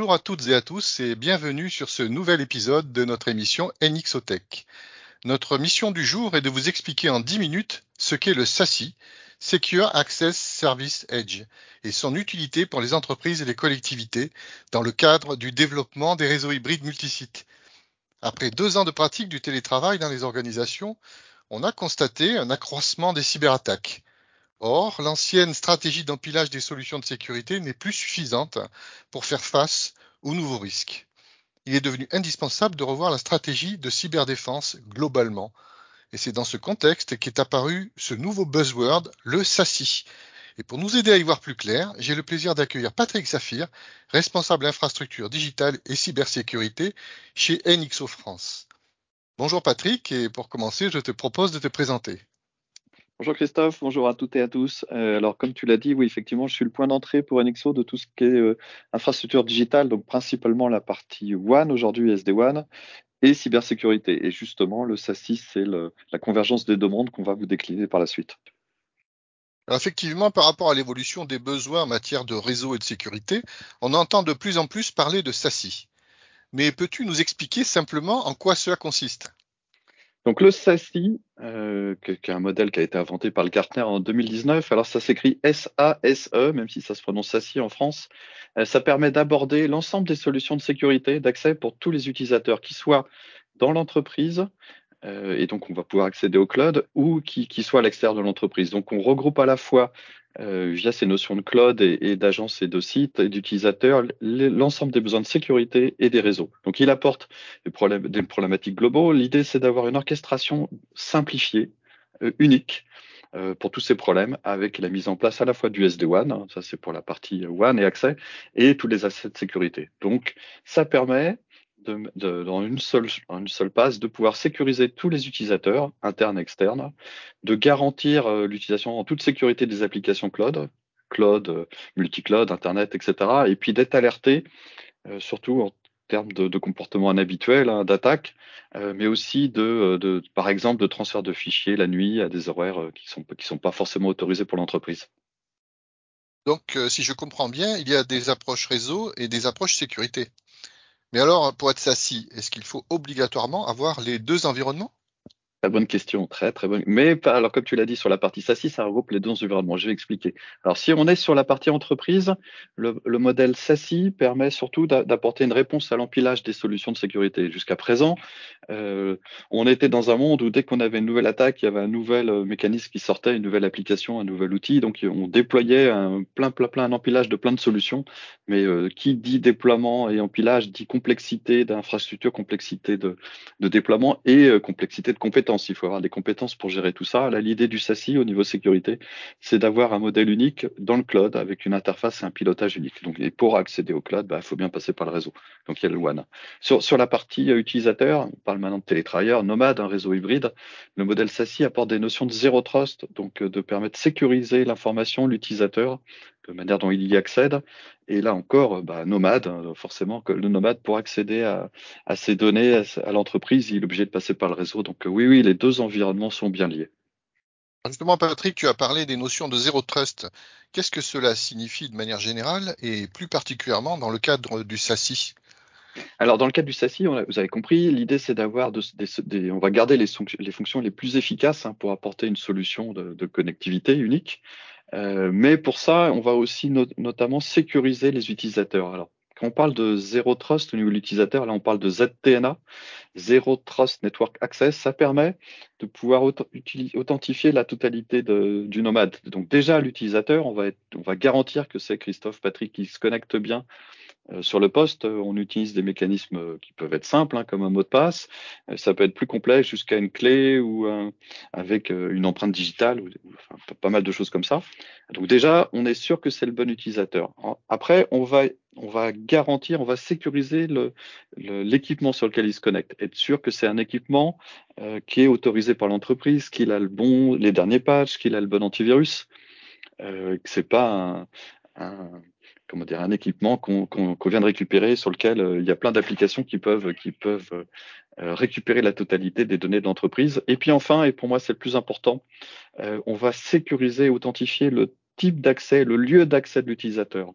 Bonjour à toutes et à tous et bienvenue sur ce nouvel épisode de notre émission NXOTech. Notre mission du jour est de vous expliquer en 10 minutes ce qu'est le SASI, Secure Access Service Edge, et son utilité pour les entreprises et les collectivités dans le cadre du développement des réseaux hybrides multisites. Après deux ans de pratique du télétravail dans les organisations, on a constaté un accroissement des cyberattaques. Or, l'ancienne stratégie d'empilage des solutions de sécurité n'est plus suffisante pour faire face aux nouveaux risques. Il est devenu indispensable de revoir la stratégie de cyberdéfense globalement. Et c'est dans ce contexte qu'est apparu ce nouveau buzzword, le SASI. Et pour nous aider à y voir plus clair, j'ai le plaisir d'accueillir Patrick Saphir, responsable infrastructure digitale et cybersécurité chez NXO France. Bonjour Patrick, et pour commencer, je te propose de te présenter. Bonjour Christophe, bonjour à toutes et à tous. Euh, alors comme tu l'as dit, oui effectivement, je suis le point d'entrée pour NXO de tout ce qui est euh, infrastructure digitale, donc principalement la partie WAN aujourd'hui, SD-WAN, et cybersécurité. Et justement, le SASI, c'est la convergence des demandes qu'on va vous décliner par la suite. Alors effectivement, par rapport à l'évolution des besoins en matière de réseau et de sécurité, on entend de plus en plus parler de SASI. Mais peux-tu nous expliquer simplement en quoi cela consiste? Donc le SASI, euh, qui est un modèle qui a été inventé par le Gartner en 2019, alors ça s'écrit S-A-S-E, même si ça se prononce SASI en France, euh, ça permet d'aborder l'ensemble des solutions de sécurité, d'accès pour tous les utilisateurs, qui soient dans l'entreprise, euh, et donc on va pouvoir accéder au cloud, ou qui, qui soient à l'extérieur de l'entreprise. Donc on regroupe à la fois euh, via ces notions de cloud et, et d'agence et de site et d'utilisateurs, l'ensemble des besoins de sécurité et des réseaux. Donc, il apporte des, problèmes, des problématiques globaux. L'idée, c'est d'avoir une orchestration simplifiée, euh, unique, euh, pour tous ces problèmes, avec la mise en place à la fois du SD-WAN, hein, ça c'est pour la partie WAN et accès, et tous les assets de sécurité. Donc, ça permet dans une seule, passe, de pouvoir sécuriser tous les utilisateurs, internes et externes, de garantir euh, l'utilisation en toute sécurité des applications cloud, cloud, euh, multi-cloud, Internet, etc. Et puis d'être alerté, euh, surtout en termes de, de comportement inhabituel, hein, d'attaque, mais aussi de, par exemple, de transfert de fichiers la nuit à des horaires qui sont, qui sont pas forcément autorisés pour l'entreprise. Donc, si je comprends bien, il y a des approches réseau et des approches sécurité. Mais alors, pour être SASI, est-ce qu'il faut obligatoirement avoir les deux environnements? Très bonne question, très très bonne. Mais alors comme tu l'as dit sur la partie SASI, ça regroupe les deux environnements. Je vais expliquer. Alors si on est sur la partie entreprise, le, modèle SASI permet surtout d'apporter une réponse à l'empilage des solutions de sécurité. Jusqu'à présent, euh, on était dans un monde où dès qu'on avait une nouvelle attaque, il y avait un nouvel euh, mécanisme qui sortait, une nouvelle application, un nouvel outil. Donc on déployait un plein plein plein un empilage de plein de solutions. Mais euh, qui dit déploiement et empilage dit complexité d'infrastructure, complexité de, de déploiement et complexité de compétences il faut avoir des compétences pour gérer tout ça. l'idée du SASI au niveau sécurité, c'est d'avoir un modèle unique dans le cloud avec une interface et un pilotage unique. Donc, pour accéder au cloud, bah, il faut bien passer par le réseau. Donc, il y a le WAN. Sur, la partie euh, utilisateur, on parle maintenant de télétravailleurs, nomade, un réseau hybride. Le modèle SASI apporte des notions de zéro trust, donc euh, de permettre de sécuriser l'information, l'utilisateur, de manière dont il y accède. Et là encore, bah, nomade, hein, forcément, que le nomade pour accéder à, à ces données à, l'entreprise, il est obligé de passer par le réseau. Donc oui, oui, les deux environnements sont bien liés. Justement, Patrick, tu as parlé des notions de zéro trust. Qu'est-ce que cela signifie de manière générale et plus particulièrement dans le cadre du SASI? Alors, dans le cadre du SASI, vous avez compris, l'idée c'est d'avoir, on va garder les, les, fonctions les plus efficaces hein, pour apporter une solution de, de connectivité unique. Euh, mais pour ça, on va aussi notamment sécuriser les utilisateurs. Alors, quand on parle de Zero Trust au niveau de l'utilisateur, là on parle de ZTNA, Zero Trust Network Access, ça permet de pouvoir authentifier la totalité du nomade. Donc déjà, l'utilisateur, on va, garantir que c'est Christophe Patrick qui se connecte bien sur le poste, on utilise des mécanismes euh, qui peuvent être simples, hein, comme un mot de passe. Euh, ça peut être plus complexe jusqu'à une clé ou avec une empreinte digitale, ou, pas mal de choses comme ça. Donc déjà, on est sûr que c'est le bon utilisateur. Après, on va, garantir, on va sécuriser l'équipement sur lequel il se connecte. Être sûr que c'est un équipement euh, qui est autorisé par l'entreprise, qu'il a le bon, les derniers patchs, qu'il a le bon antivirus, euh, que c'est pas comment dire, un équipement qu'on vient de récupérer sur lequel euh, il y a plein d'applications qui peuvent, peuvent euh, récupérer la totalité des données de l'entreprise. Et puis enfin, et pour moi c'est le plus important, euh, on va sécuriser, authentifier le type d'accès, le lieu d'accès de l'utilisateur.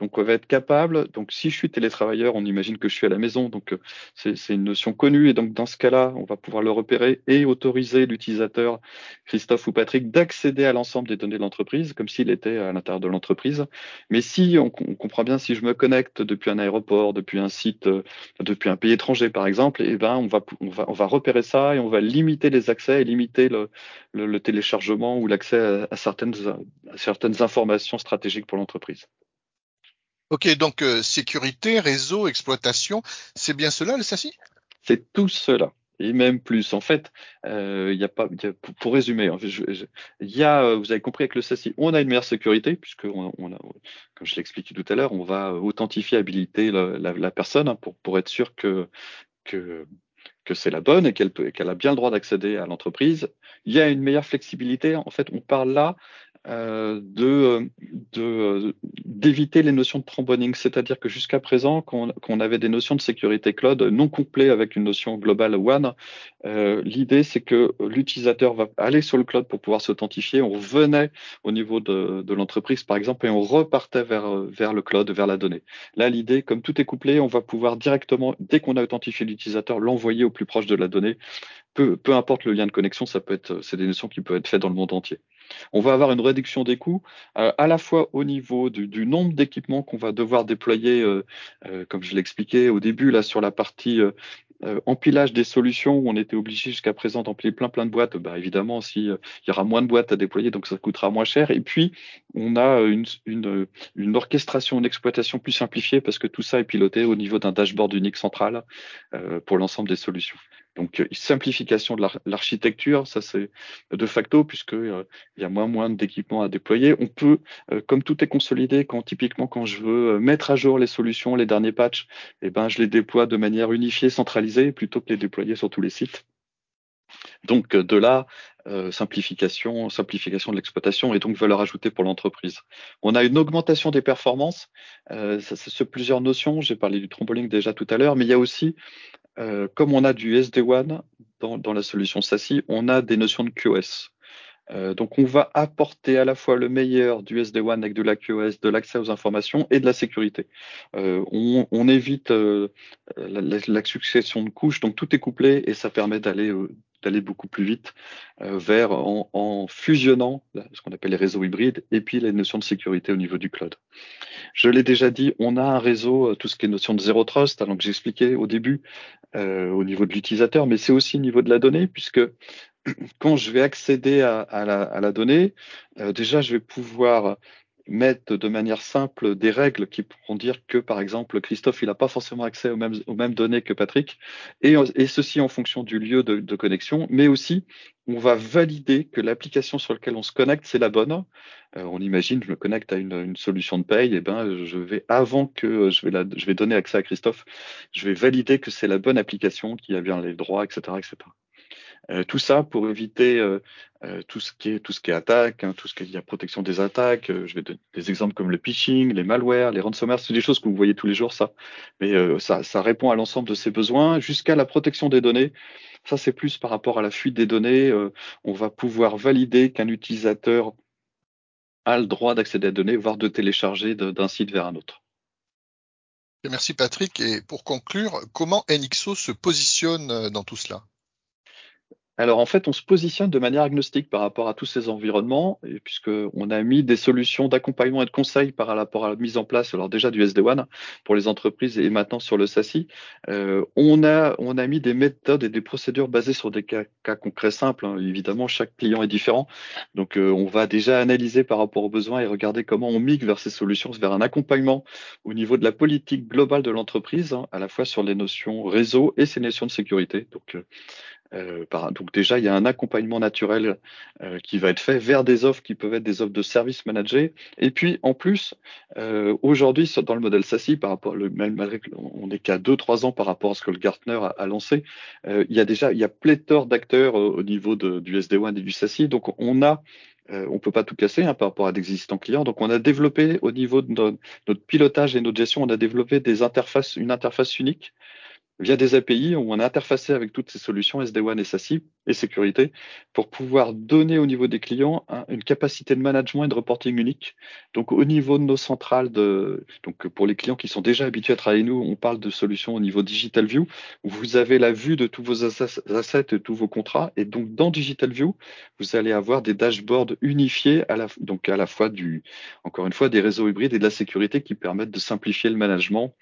Donc, on va être capable. Donc, si je suis télétravailleur, on imagine que je suis à la maison. Donc, euh, c'est une notion connue. Et donc, dans ce cas-là, on va pouvoir le repérer et autoriser l'utilisateur, Christophe ou Patrick, d'accéder à l'ensemble des données de l'entreprise, comme s'il était à l'intérieur de l'entreprise. Mais si on, comprend bien, si je me connecte depuis un aéroport, depuis un site, euh, depuis un pays étranger, par exemple, eh ben, on va, on va, on va repérer ça et on va limiter les accès et limiter le, le, téléchargement ou l'accès à, certaines, à certaines informations stratégiques pour l'entreprise. Ok, donc euh, sécurité, réseau, exploitation, c'est bien cela le SASI C'est tout cela. Et même plus. En fait, euh, y a pas, pour, résumer, il y a, euh, vous avez compris avec le SASI, on a une meilleure sécurité puisque on, a, comme je l'ai expliqué tout à l'heure, on va authentifier, habiliter la, personne hein, pour, pour être sûr que, que que c'est la bonne et qu'elle qu'elle a bien le droit d'accéder à l'entreprise. Il y a une meilleure flexibilité. En fait, on parle là de d'éviter les notions de tromboning, c'est-à-dire que jusqu'à présent, quand on, avait des notions de sécurité cloud non couplées avec une notion globale one, euh, l'idée c'est que l'utilisateur va aller sur le cloud pour pouvoir s'authentifier. On revenait au niveau de, l'entreprise par exemple et on repartait vers vers le cloud, vers la donnée. Là, l'idée, comme tout est couplé, on va pouvoir directement, dès qu'on a authentifié l'utilisateur, l'envoyer au plus proche de la donnée. Peu, peu importe le lien de connexion, ça peut être, c'est des notions qui peuvent être faites dans le monde entier. On va avoir une réduction des coûts euh, à la fois au niveau du, nombre d'équipements qu'on va devoir déployer, euh, euh, comme je l'expliquais au début, là sur la partie empilage des solutions où on était obligé jusqu'à présent d'empiler plein plein de boîtes, bah évidemment, si il y aura moins de boîtes à déployer, donc ça coûtera moins cher. Et puis on a une, une, une orchestration, une exploitation plus simplifiée parce que tout ça est piloté au niveau d'un dashboard unique central pour l'ensemble des solutions. Donc, euh, simplification de l'architecture, ça c'est de facto, puisqu'il euh, y a moins moins d'équipements à déployer. On peut, euh, comme tout est consolidé, quand typiquement quand je veux mettre à jour les solutions, les derniers patchs, eh ben, je les déploie de manière unifiée, centralisée, plutôt que les déployer sur tous les sites. Donc de là, simplification, simplification de l'exploitation et donc valeur ajoutée pour l'entreprise. On a une augmentation des performances, euh, c'est plusieurs notions, j'ai parlé du trampoline déjà tout à l'heure, mais il y a aussi euh, comme on a du SD-WAN dans, dans, la solution SASI, on a des notions de QoS. Euh, donc, on va apporter à la fois le meilleur du SD-WAN avec de la QoS, de l'accès aux informations et de la sécurité. Euh, on, évite euh, la, la, succession de couches, donc tout est couplé et ça permet d'aller euh, d'aller beaucoup plus vite euh, vers en, fusionnant ce qu'on appelle les réseaux hybrides et puis les notions de sécurité au niveau du cloud. Je l'ai déjà dit, on a un réseau, tout ce qui est notion de zéro trust, alors que j'expliquais au début euh, au niveau de l'utilisateur, mais c'est aussi au niveau de la donnée, puisque quand je vais accéder à, la, donnée, euh, déjà je vais pouvoir mettre de manière simple des règles qui pourront dire que, par exemple, Christophe, il n'a pas forcément accès aux mêmes, aux mêmes données que Patrick, et, et ceci en fonction du lieu de, de, connexion, mais aussi on va valider que l'application sur laquelle on se connecte, c'est la bonne. Euh, on imagine, je me connecte à une, une, solution de paye, et ben, je vais, avant que je vais, la, je vais donner accès à Christophe, je vais valider que c'est la bonne application qui a bien les droits, etc., etc. Euh, tout ça pour éviter euh, euh, tout ce qui est tout ce qui est attaque, hein, tout ce qui est la protection des attaques. je vais donner des exemples comme le phishing, les malwares, les ransomware, c'est des choses que vous voyez tous les jours, ça. Mais ça, ça répond à l'ensemble de ces besoins jusqu'à la protection des données. Ça, c'est plus par rapport à la fuite des données. on va pouvoir valider qu'un utilisateur a le droit d'accéder à des données, voire de télécharger d'un site vers un autre. Merci Patrick. Et pour conclure, comment NXO se positionne dans tout cela? Alors en fait, on se positionne de manière agnostique par rapport à tous ces environnements, puisqu'on a mis des solutions d'accompagnement et de conseil par rapport à la mise en place, alors déjà du SD1 pour les entreprises et maintenant sur le SASI, euh, on, a, on a mis des méthodes et des procédures basées sur des cas, concrets simples. Hein. Évidemment, chaque client est différent, donc euh, on va déjà analyser par rapport aux besoins et regarder comment on migre vers ces solutions, vers un accompagnement au niveau de la politique globale de l'entreprise, hein, à la fois sur les notions réseau et ces notions de sécurité. Donc, euh, euh, donc déjà, il y a un accompagnement naturel euh, qui va être fait vers des offres qui peuvent être des offres de services managés. Et puis, en plus, euh, aujourd'hui, dans le modèle SASI, par rapport, malgré qu'on n'est qu'à 2-3 ans par rapport à ce que le Gartner a, lancé, il y a déjà il y a pléthore d'acteurs au niveau du SD1 et du SASI. Donc, on a euh, on peut pas tout casser hein, par rapport à d'existants clients. Donc, on a développé au niveau de notre, notre, pilotage et notre gestion, on a développé des interfaces, une interface unique via des API, on a interfacé avec toutes ces solutions SD-WAN et SASI et sécurité pour pouvoir donner au niveau des clients une capacité de management et de reporting unique. Donc, au niveau de nos centrales, de, donc pour les clients qui sont déjà habitués à travailler nous, on parle de solutions au niveau Digital View où vous avez la vue de tous vos assets et tous vos contrats. Et donc, dans Digital View, vous allez avoir des dashboards unifiés à la, donc à la fois du, encore une fois, des réseaux hybrides et de la sécurité qui permettent de simplifier le management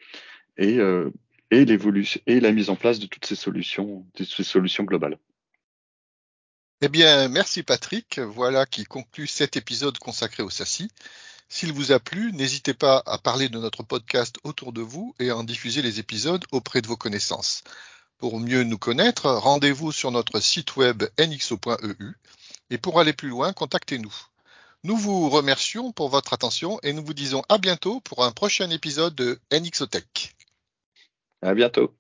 et, euh, et l'évolution et la mise en place de toutes ces solutions, de ces solutions globales. Eh bien, merci Patrick. Voilà qui conclut cet épisode consacré au SASI. S'il vous a plu, n'hésitez pas à parler de notre podcast autour de vous et à en diffuser les épisodes auprès de vos connaissances. Pour mieux nous connaître, rendez-vous sur notre site web nxo.eu et pour aller plus loin, contactez-nous. Nous vous remercions pour votre attention et nous vous disons à bientôt pour un prochain épisode de NXOTech. À bientôt.